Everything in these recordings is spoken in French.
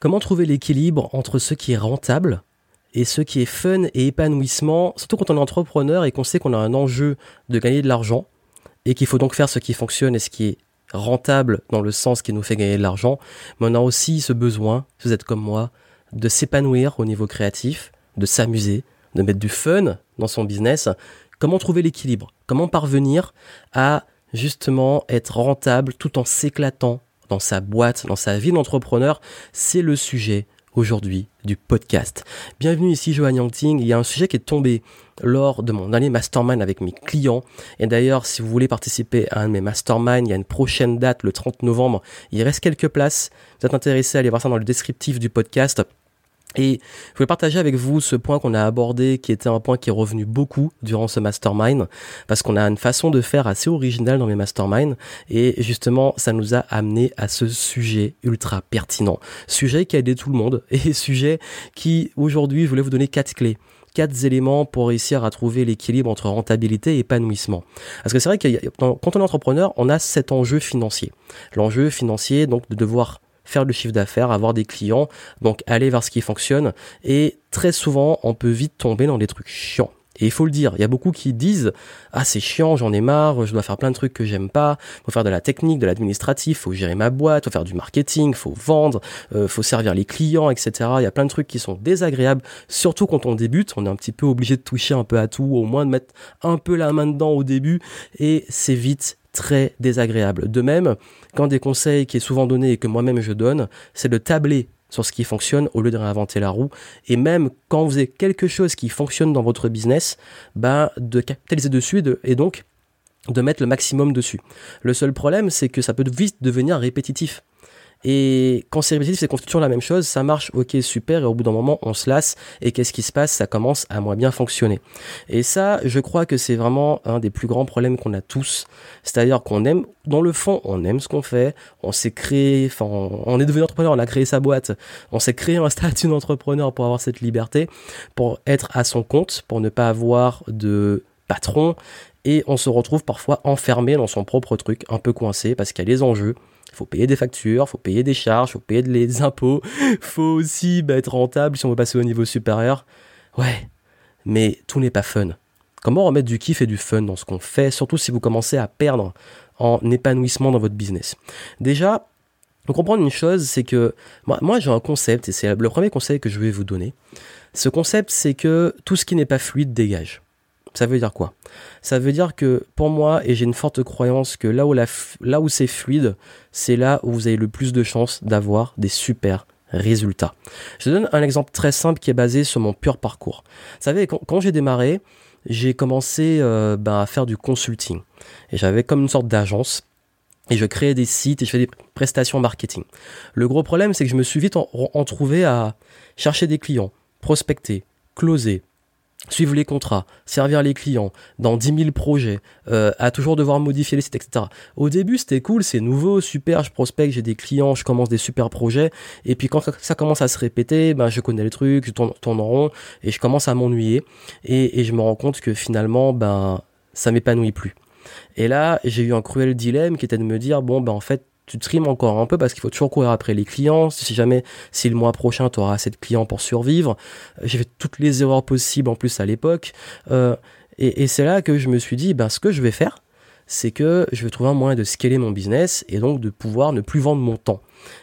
Comment trouver l'équilibre entre ce qui est rentable et ce qui est fun et épanouissement, surtout quand on est entrepreneur et qu'on sait qu'on a un enjeu de gagner de l'argent et qu'il faut donc faire ce qui fonctionne et ce qui est rentable dans le sens qui nous fait gagner de l'argent, mais on a aussi ce besoin, si vous êtes comme moi, de s'épanouir au niveau créatif, de s'amuser, de mettre du fun dans son business. Comment trouver l'équilibre? Comment parvenir à justement être rentable tout en s'éclatant dans sa boîte, dans sa vie d'entrepreneur C'est le sujet aujourd'hui du podcast. Bienvenue ici Johan Yangting. Il y a un sujet qui est tombé lors de mon dernier mastermind avec mes clients. Et d'ailleurs, si vous voulez participer à un de mes masterminds, il y a une prochaine date, le 30 novembre. Il reste quelques places. Vous êtes intéressé à aller voir ça dans le descriptif du podcast. Et je voulais partager avec vous ce point qu'on a abordé, qui était un point qui est revenu beaucoup durant ce mastermind, parce qu'on a une façon de faire assez originale dans mes masterminds, et justement, ça nous a amené à ce sujet ultra pertinent. Sujet qui a aidé tout le monde, et sujet qui, aujourd'hui, je voulais vous donner quatre clés quatre éléments pour réussir à trouver l'équilibre entre rentabilité et épanouissement. Parce que c'est vrai que quand on est entrepreneur, on a cet enjeu financier. L'enjeu financier, donc, de devoir faire le chiffre d'affaires, avoir des clients, donc aller vers ce qui fonctionne. Et très souvent, on peut vite tomber dans des trucs chiants. Et il faut le dire, il y a beaucoup qui disent ah c'est chiant, j'en ai marre, je dois faire plein de trucs que j'aime pas, faut faire de la technique, de l'administratif, faut gérer ma boîte, faut faire du marketing, faut vendre, euh, faut servir les clients, etc. Il y a plein de trucs qui sont désagréables, surtout quand on débute, on est un petit peu obligé de toucher un peu à tout, au moins de mettre un peu la main dedans au début, et c'est vite très désagréable. De même, quand des conseils qui est souvent donné et que moi-même je donne, c'est de tabler sur ce qui fonctionne au lieu de réinventer la roue. Et même quand vous avez quelque chose qui fonctionne dans votre business, bah, de capitaliser dessus et donc de mettre le maximum dessus. Le seul problème, c'est que ça peut vite devenir répétitif. Et quand c'est répétitif, c'est toujours la même chose, ça marche, ok, super, et au bout d'un moment, on se lasse, et qu'est-ce qui se passe? Ça commence à moins bien fonctionner. Et ça, je crois que c'est vraiment un des plus grands problèmes qu'on a tous. C'est-à-dire qu'on aime, dans le fond, on aime ce qu'on fait, on s'est créé, enfin, on est devenu entrepreneur, on a créé sa boîte, on s'est créé un statut d'entrepreneur pour avoir cette liberté, pour être à son compte, pour ne pas avoir de patron, et on se retrouve parfois enfermé dans son propre truc, un peu coincé, parce qu'il y a les enjeux, faut payer des factures, faut payer des charges, faut payer des impôts, faut aussi bah, être rentable si on veut passer au niveau supérieur. Ouais, mais tout n'est pas fun. Comment remettre du kiff et du fun dans ce qu'on fait, surtout si vous commencez à perdre en épanouissement dans votre business? Déjà, faut comprendre une chose, c'est que moi, moi j'ai un concept, et c'est le premier conseil que je vais vous donner. Ce concept, c'est que tout ce qui n'est pas fluide dégage. Ça veut dire quoi? Ça veut dire que pour moi, et j'ai une forte croyance que là où, là où c'est fluide, c'est là où vous avez le plus de chances d'avoir des super résultats. Je donne un exemple très simple qui est basé sur mon pur parcours. Vous savez, quand, j'ai démarré, j'ai commencé euh, ben, à faire du consulting. Et j'avais comme une sorte d'agence. Et je créais des sites et je faisais des prestations marketing. Le gros problème, c'est que je me suis vite en, en trouvé à chercher des clients, prospecter, closer, suivre les contrats, servir les clients dans 10 000 projets, euh, à toujours devoir modifier les sites, etc. Au début, c'était cool, c'est nouveau, super, je prospecte, j'ai des clients, je commence des super projets, et puis quand ça commence à se répéter, ben, je connais les trucs, je tourne, tourne en rond, et je commence à m'ennuyer, et, et je me rends compte que finalement, ben, ça m'épanouit plus. Et là, j'ai eu un cruel dilemme qui était de me dire, bon, ben, en fait, tu trimes encore un peu parce qu'il faut toujours courir après les clients. Si jamais, si le mois prochain, tu auras assez de clients pour survivre. Euh, j'ai fait toutes les erreurs possibles en plus à l'époque. Euh, et, et c'est là que je me suis dit, ben, ce que je vais faire, c'est que je vais trouver un moyen de scaler mon business et donc de pouvoir ne plus vendre mon temps.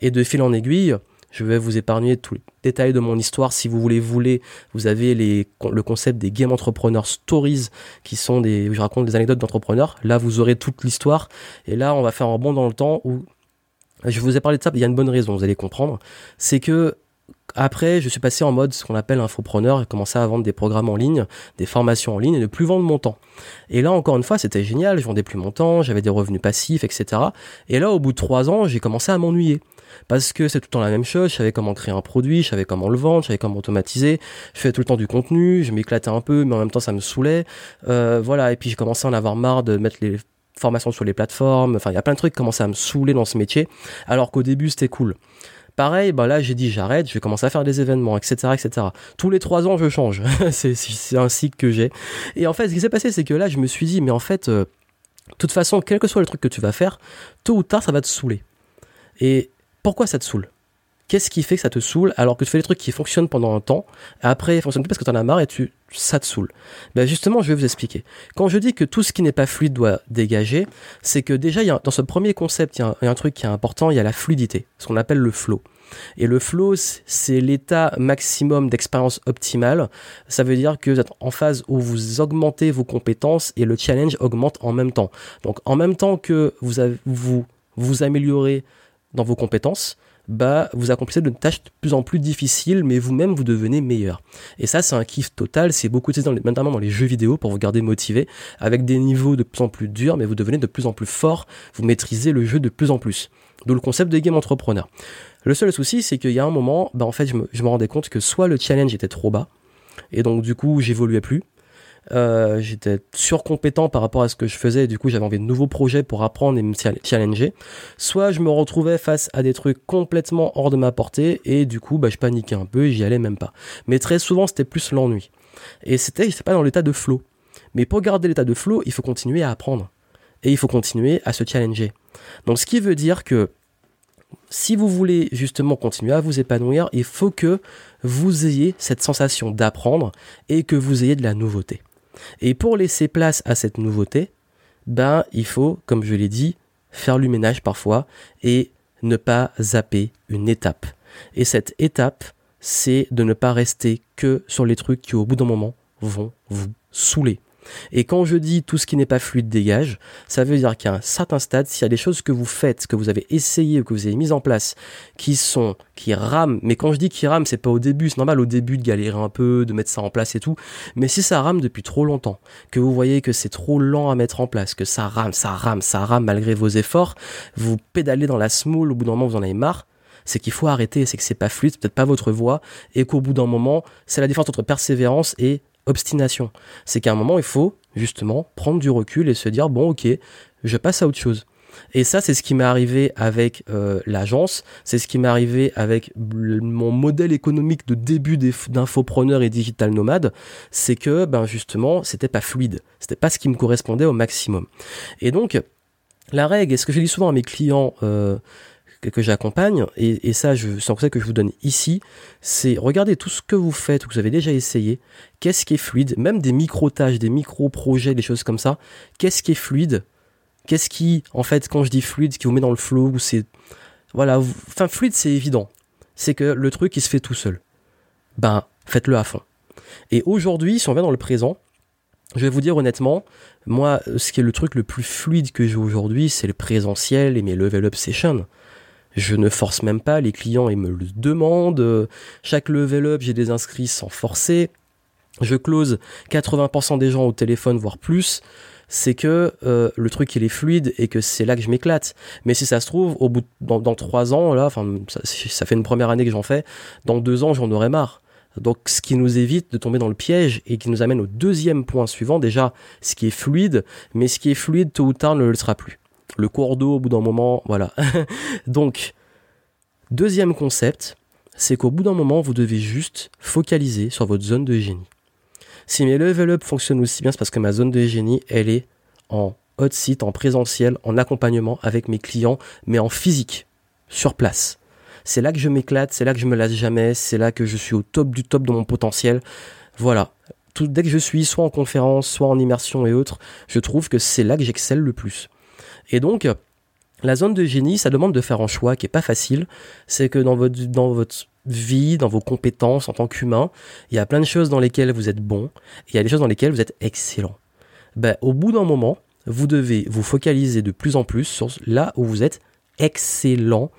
Et de fil en aiguille, je vais vous épargner tous les détails de mon histoire. Si vous voulez, voulez, vous avez le concept des Game Entrepreneur Stories, qui sont des, où je raconte des anecdotes d'entrepreneurs. Là, vous aurez toute l'histoire. Et là, on va faire un bond dans le temps où je vous ai parlé de ça, il y a une bonne raison, vous allez comprendre. C'est que après, je suis passé en mode ce qu'on appelle infopreneur et commencé à vendre des programmes en ligne, des formations en ligne et ne plus vendre mon temps. Et là, encore une fois, c'était génial. Je vendais plus mon temps, j'avais des revenus passifs, etc. Et là, au bout de trois ans, j'ai commencé à m'ennuyer. Parce que c'est tout le temps la même chose. Je savais comment créer un produit, je savais comment le vendre, je savais comment automatiser. Je fais tout le temps du contenu, je m'éclatais un peu, mais en même temps, ça me saoulait. Euh, voilà. Et puis, j'ai commencé à en avoir marre de mettre les formations sur les plateformes. Enfin, il y a plein de trucs qui commençaient à me saouler dans ce métier. Alors qu'au début, c'était cool. Pareil, bah là j'ai dit j'arrête, je vais commencer à faire des événements, etc., etc. Tous les trois ans je change. c'est un cycle que j'ai. Et en fait, ce qui s'est passé, c'est que là je me suis dit, mais en fait, euh, de toute façon, quel que soit le truc que tu vas faire, tôt ou tard ça va te saouler. Et pourquoi ça te saoule? Qu'est-ce qui fait que ça te saoule alors que tu fais des trucs qui fonctionnent pendant un temps, après ils fonctionnent plus parce que tu en as marre et tu, ça te saoule? Ben Justement, je vais vous expliquer. Quand je dis que tout ce qui n'est pas fluide doit dégager, c'est que déjà, dans ce premier concept, il y, a un, truc qui est important, il y a la fluidité, ce qu'on appelle le flow. Et le flow, c'est l'état maximum d'expérience optimale. Ça veut dire que vous êtes en phase où vous augmentez vos compétences et le challenge augmente en même temps. Donc en même temps que vous vous, vous améliorez dans vos compétences, bah, vous accomplissez de tâches de plus en plus difficiles, mais vous-même, vous devenez meilleur. Et ça, c'est un kiff total. C'est beaucoup utilisé, dans notamment dans les jeux vidéo, pour vous garder motivé, avec des niveaux de plus en plus durs, mais vous devenez de plus en plus fort. Vous maîtrisez le jeu de plus en plus. D'où le concept de game entrepreneur. Le seul souci, c'est qu'il y a un moment, bah, en fait, je me, je me rendais compte que soit le challenge était trop bas, et donc, du coup, j'évoluais plus, euh, j'étais surcompétent par rapport à ce que je faisais, et du coup j'avais envie de nouveaux projets pour apprendre et me challenger. Soit je me retrouvais face à des trucs complètement hors de ma portée, et du coup bah, je paniquais un peu et j'y allais même pas. Mais très souvent c'était plus l'ennui. Et c'était, pas dans l'état de flow. Mais pour garder l'état de flow, il faut continuer à apprendre. Et il faut continuer à se challenger. Donc ce qui veut dire que si vous voulez justement continuer à vous épanouir, il faut que vous ayez cette sensation d'apprendre et que vous ayez de la nouveauté. Et pour laisser place à cette nouveauté, ben, il faut, comme je l'ai dit, faire le ménage parfois et ne pas zapper une étape. Et cette étape, c'est de ne pas rester que sur les trucs qui, au bout d'un moment, vont vous saouler. Et quand je dis tout ce qui n'est pas fluide dégage, ça veut dire qu'à un certain stade, s'il y a des choses que vous faites, que vous avez essayé, que vous avez mises en place, qui sont, qui rament, mais quand je dis qui rament, c'est pas au début, c'est normal au début de galérer un peu, de mettre ça en place et tout, mais si ça rame depuis trop longtemps, que vous voyez que c'est trop lent à mettre en place, que ça rame, ça rame, ça rame malgré vos efforts, vous pédalez dans la smoule, au bout d'un moment vous en avez marre, c'est qu'il faut arrêter, c'est que c'est pas fluide, peut-être pas votre voie, et qu'au bout d'un moment, c'est la différence entre persévérance et obstination. C'est qu'à un moment, il faut justement prendre du recul et se dire, bon ok, je passe à autre chose. Et ça, c'est ce qui m'est arrivé avec euh, l'agence, c'est ce qui m'est arrivé avec mon modèle économique de début d'infopreneur et digital nomade, c'est que ben justement, c'était pas fluide, c'était pas ce qui me correspondait au maximum. Et donc, la règle, et ce que je dis souvent à mes clients, euh, que, j'accompagne, et, ça, c'est un conseil que je vous donne ici, c'est regardez tout ce que vous faites ou que vous avez déjà essayé, qu'est-ce qui est fluide, même des micro-tâches, des micro-projets, des choses comme ça, qu'est-ce qui est fluide, qu'est-ce qui, en fait, quand je dis fluide, qui vous met dans le flow, ou c'est, voilà, enfin, fluide, c'est évident, c'est que le truc, il se fait tout seul. Ben, faites-le à fond. Et aujourd'hui, si on vient dans le présent, je vais vous dire honnêtement, moi, ce qui est le truc le plus fluide que j'ai aujourd'hui, c'est le présentiel et mes level up sessions. Je ne force même pas, les clients ils me le demandent. Chaque level up, j'ai des inscrits sans forcer. Je close 80% des gens au téléphone, voire plus. C'est que euh, le truc il est fluide et que c'est là que je m'éclate. Mais si ça se trouve, au bout dans, trois ans, là, enfin ça, fait une première année que j'en fais, dans deux ans j'en aurai marre. Donc ce qui nous évite de tomber dans le piège et qui nous amène au deuxième point suivant, déjà ce qui est fluide, mais ce qui est fluide tôt ou tard ne le sera plus le cours d'eau au bout d'un moment, voilà. Donc, deuxième concept, c'est qu'au bout d'un moment, vous devez juste focaliser sur votre zone de génie. Si mes level up fonctionnent aussi bien, c'est parce que ma zone de génie, elle est en hot site, en présentiel, en accompagnement avec mes clients, mais en physique, sur place. C'est là que je m'éclate, c'est là que je me lasse jamais, c'est là que je suis au top du top de mon potentiel. Voilà. Dès que je suis soit en conférence, soit en immersion et autres, je trouve que c'est là que j'excelle le plus. Et donc, la zone de génie, ça demande de faire un choix qui est pas facile. C'est que dans votre, dans votre vie, dans vos compétences en tant qu'humain, il y a plein de choses dans lesquelles vous êtes bon, et il y a des choses dans lesquelles vous êtes excellent. Ben, au bout d'un moment, vous devez vous focaliser de plus en plus sur là où vous êtes excellent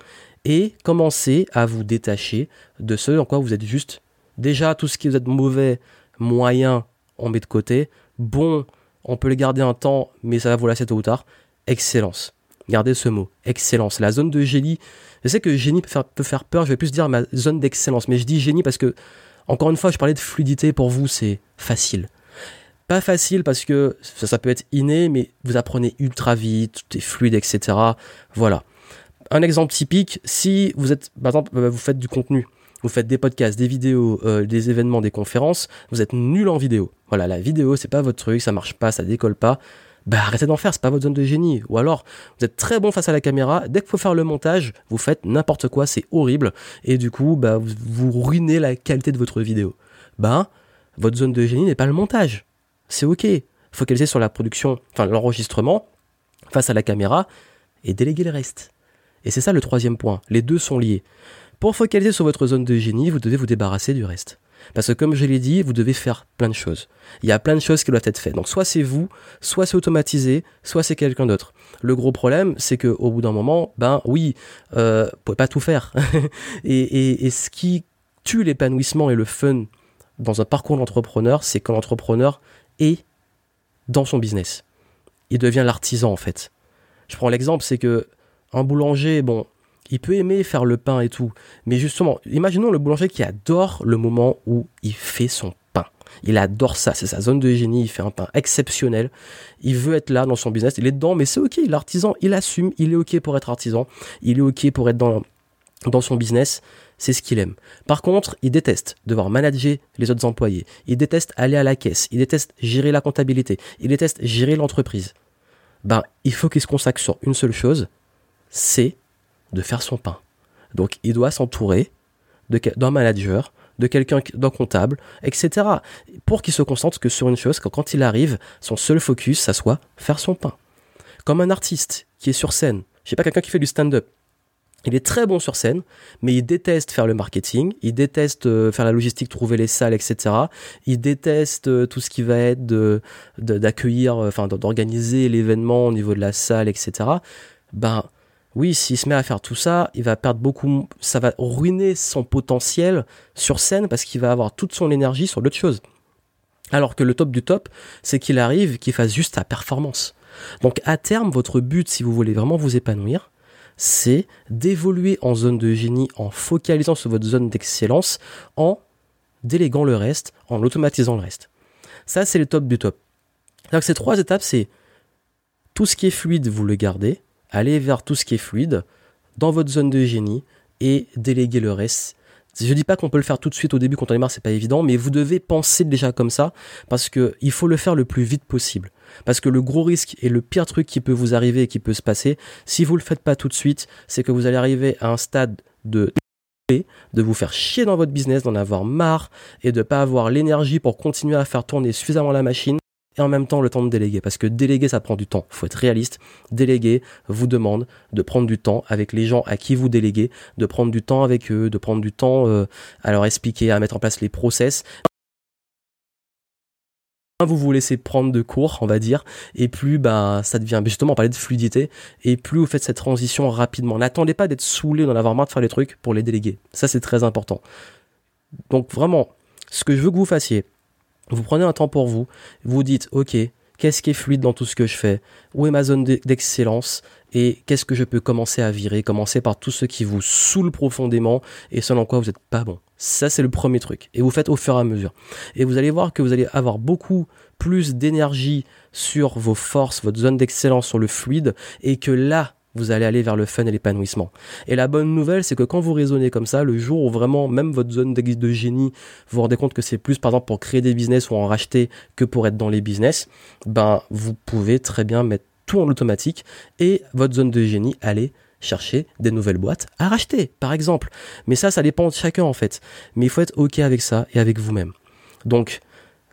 et commencer à vous détacher de ce dans quoi vous êtes juste. Déjà, tout ce qui vous êtes mauvais, moyen, on met de côté. Bon, on peut les garder un temps, mais ça va vous lasser tôt ou tard excellence. Gardez ce mot, excellence. La zone de génie, je sais que génie peut faire, peur, je vais plus dire ma zone d'excellence, mais je dis génie parce que, encore une fois, je parlais de fluidité, pour vous, c'est facile. Pas facile parce que ça, ça peut être inné, mais vous apprenez ultra vite, tout est fluide, etc. Voilà. Un exemple typique, si vous êtes, par exemple, euh, vous faites du contenu, vous faites des podcasts, des vidéos, euh, des événements, des conférences, vous êtes nul en vidéo. Voilà, la vidéo, c'est pas votre truc, ça marche pas, ça décolle pas bah arrêtez d'en faire, c'est pas votre zone de génie. Ou alors, vous êtes très bon face à la caméra, dès qu'il faut faire le montage, vous faites n'importe quoi, c'est horrible, et du coup, bah, vous, ruinez la qualité de votre vidéo. Bah, votre zone de génie n'est pas le montage. C'est ok. Focalisez sur la production, enfin l'enregistrement, face à la caméra, et déléguer le reste. Et c'est ça le troisième point. Les deux sont liés. Pour focaliser sur votre zone de génie, vous devez vous débarrasser du reste. Parce que comme je l'ai dit, vous devez faire plein de choses. Il y a plein de choses qui doivent être faites. Donc soit c'est vous, soit c'est automatisé, soit c'est quelqu'un d'autre. Le gros problème, c'est que au bout d'un moment, ben oui, euh, vous pouvez pas tout faire. et, ce qui tue l'épanouissement et le fun dans un parcours d'entrepreneur, c'est quand l'entrepreneur est dans son business. Il devient l'artisan en fait. Je prends l'exemple, c'est que un boulanger, bon, il peut aimer faire le pain et tout. Mais justement, imaginons le boulanger qui adore le moment où il fait son pain. Il adore ça, c'est sa zone de génie, il fait un pain exceptionnel. Il veut être là dans son business, il est dedans, mais c'est ok, l'artisan, il assume, il est ok pour être artisan, il est ok pour être dans, dans son business, c'est ce qu'il aime. Par contre, il déteste devoir manager les autres employés, il déteste aller à la caisse, il déteste gérer la comptabilité, il déteste gérer l'entreprise. Ben, il faut qu'il se consacre sur une seule chose, c'est de faire son pain. Donc il doit s'entourer d'un manager, de quelqu'un, d'un comptable, etc. Pour qu'il se concentre que sur une chose, quand il arrive, son seul focus, ça soit faire son pain. Comme un artiste qui est sur scène, je sais pas quelqu'un qui fait du stand-up. Il est très bon sur scène, mais il déteste faire le marketing, il déteste euh, faire la logistique, trouver les salles, etc. Il déteste euh, tout ce qui va être d'accueillir, euh, enfin d'organiser l'événement au niveau de la salle, etc. Ben, oui, s'il se met à faire tout ça, il va perdre beaucoup, ça va ruiner son potentiel sur scène parce qu'il va avoir toute son énergie sur d'autres choses. Alors que le top du top, c'est qu'il arrive, qu'il fasse juste sa performance. Donc à terme, votre but, si vous voulez vraiment vous épanouir, c'est d'évoluer en zone de génie en focalisant sur votre zone d'excellence, en déléguant le reste, en automatisant le reste. Ça, c'est le top du top. Donc ces trois étapes, c'est tout ce qui est fluide, vous le gardez, allez vers tout ce qui est fluide dans votre zone de génie et déléguer le reste. Je dis pas qu'on peut le faire tout de suite au début quand on démarre, c'est pas évident, mais vous devez penser déjà comme ça parce que il faut le faire le plus vite possible. Parce que le gros risque et le pire truc qui peut vous arriver et qui peut se passer, si vous le faites pas tout de suite, c'est que vous allez arriver à un stade de de vous faire chier dans votre business, d'en avoir marre et de pas avoir l'énergie pour continuer à faire tourner suffisamment la machine et en même temps le temps de déléguer. Parce que déléguer, ça prend du temps. faut être réaliste. Déléguer vous demande de prendre du temps avec les gens à qui vous déléguez, de prendre du temps avec eux, de prendre du temps euh, à leur expliquer, à mettre en place les process vous vous laissez prendre de cours, on va dire, et plus bah ça devient justement on parlait de fluidité, et plus vous faites cette transition rapidement. N'attendez pas d'être saoulé, d'en avoir marre de faire les trucs pour les déléguer. Ça c'est très important. Donc vraiment, ce que je veux que vous fassiez, vous prenez un temps pour vous, vous dites, ok, qu'est-ce qui est fluide dans tout ce que je fais? Où est ma zone d'excellence? Et qu'est-ce que je peux commencer à virer? Commencer par tout ce qui vous saoule profondément et selon quoi vous n'êtes pas bon. Ça, c'est le premier truc. Et vous faites au fur et à mesure. Et vous allez voir que vous allez avoir beaucoup plus d'énergie sur vos forces, votre zone d'excellence sur le fluide, et que là, vous allez aller vers le fun et l'épanouissement. Et la bonne nouvelle, c'est que quand vous raisonnez comme ça, le jour où vraiment même votre zone de génie, vous vous rendez compte que c'est plus par exemple pour créer des business ou en racheter que pour être dans les business, ben vous pouvez très bien mettre tout en automatique et votre zone de génie aller chercher des nouvelles boîtes à racheter, par exemple. Mais ça, ça dépend de chacun en fait. Mais il faut être OK avec ça et avec vous-même. Donc,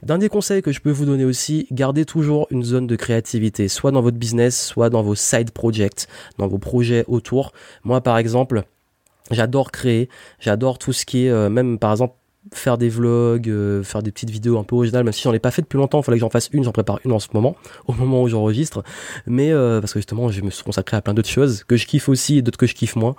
Dernier conseil que je peux vous donner aussi, gardez toujours une zone de créativité, soit dans votre business, soit dans vos side projects, dans vos projets autour. Moi, par exemple, j'adore créer, j'adore tout ce qui est, euh, même par exemple, faire des vlogs, euh, faire des petites vidéos un peu originales, même si j'en ai pas fait depuis longtemps, il fallait que j'en fasse une, j'en prépare une en ce moment, au moment où j'enregistre. Mais euh, parce que justement, je me suis consacré à plein d'autres choses que je kiffe aussi et d'autres que je kiffe moins.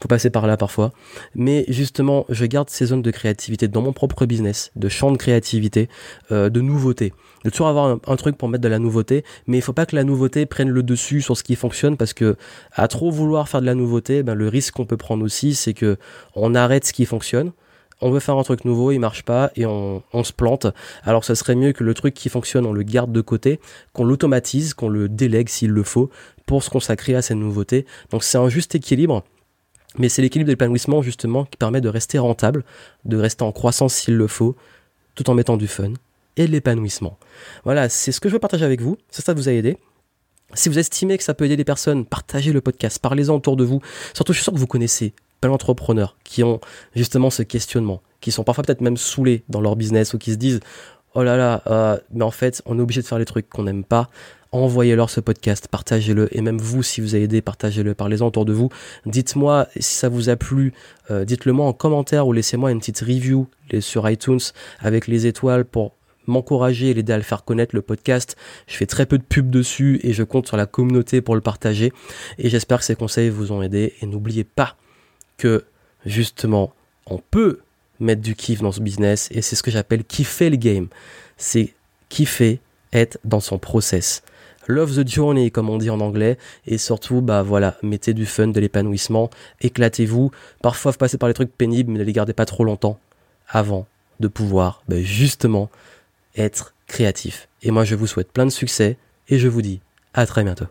Faut passer par là parfois. Mais justement, je garde ces zones de créativité dans mon propre business, de champ de créativité, euh, de nouveauté. De toujours avoir un, truc pour mettre de la nouveauté, mais il faut pas que la nouveauté prenne le dessus sur ce qui fonctionne parce que à trop vouloir faire de la nouveauté, ben, le risque qu'on peut prendre aussi, c'est que on arrête ce qui fonctionne on veut faire un truc nouveau, il marche pas et on, se plante. Alors ça serait mieux que le truc qui fonctionne, on le garde de côté, qu'on l'automatise, qu'on le délègue s'il le faut pour se consacrer à ces nouveautés. Donc c'est un juste équilibre. Mais c'est l'équilibre de l'épanouissement justement qui permet de rester rentable, de rester en croissance s'il le faut, tout en mettant du fun et de l'épanouissement. Voilà, c'est ce que je veux partager avec vous. Ça, ça vous a aidé. Si vous estimez que ça peut aider les personnes, partagez le podcast, parlez-en autour de vous. Surtout, je suis sûr que vous connaissez plein d'entrepreneurs qui ont justement ce questionnement, qui sont parfois peut-être même saoulés dans leur business ou qui se disent oh là là, euh, mais en fait, on est obligé de faire les trucs qu'on n'aime pas. Envoyez-leur ce podcast, partagez-le, et même vous, si vous avez aidé, partagez-le, parlez-en autour de vous. Dites-moi si ça vous a plu, euh, dites-le moi en commentaire ou laissez-moi une petite review sur iTunes avec les étoiles pour m'encourager et l'aider à le faire connaître le podcast. Je fais très peu de pub dessus et je compte sur la communauté pour le partager. Et j'espère que ces conseils vous ont aidé. Et n'oubliez pas justement, on peut mettre du kiff dans ce business et c'est ce que j'appelle kiffer le game. C'est kiffer être dans son process. Love the journey, comme on dit en anglais, et surtout, bah voilà, mettez du fun, de l'épanouissement, éclatez-vous. Parfois, passez par les trucs pénibles, mais ne les gardez pas trop longtemps avant de pouvoir, bah, justement, être créatif. Et moi, je vous souhaite plein de succès, et je vous dis à très bientôt.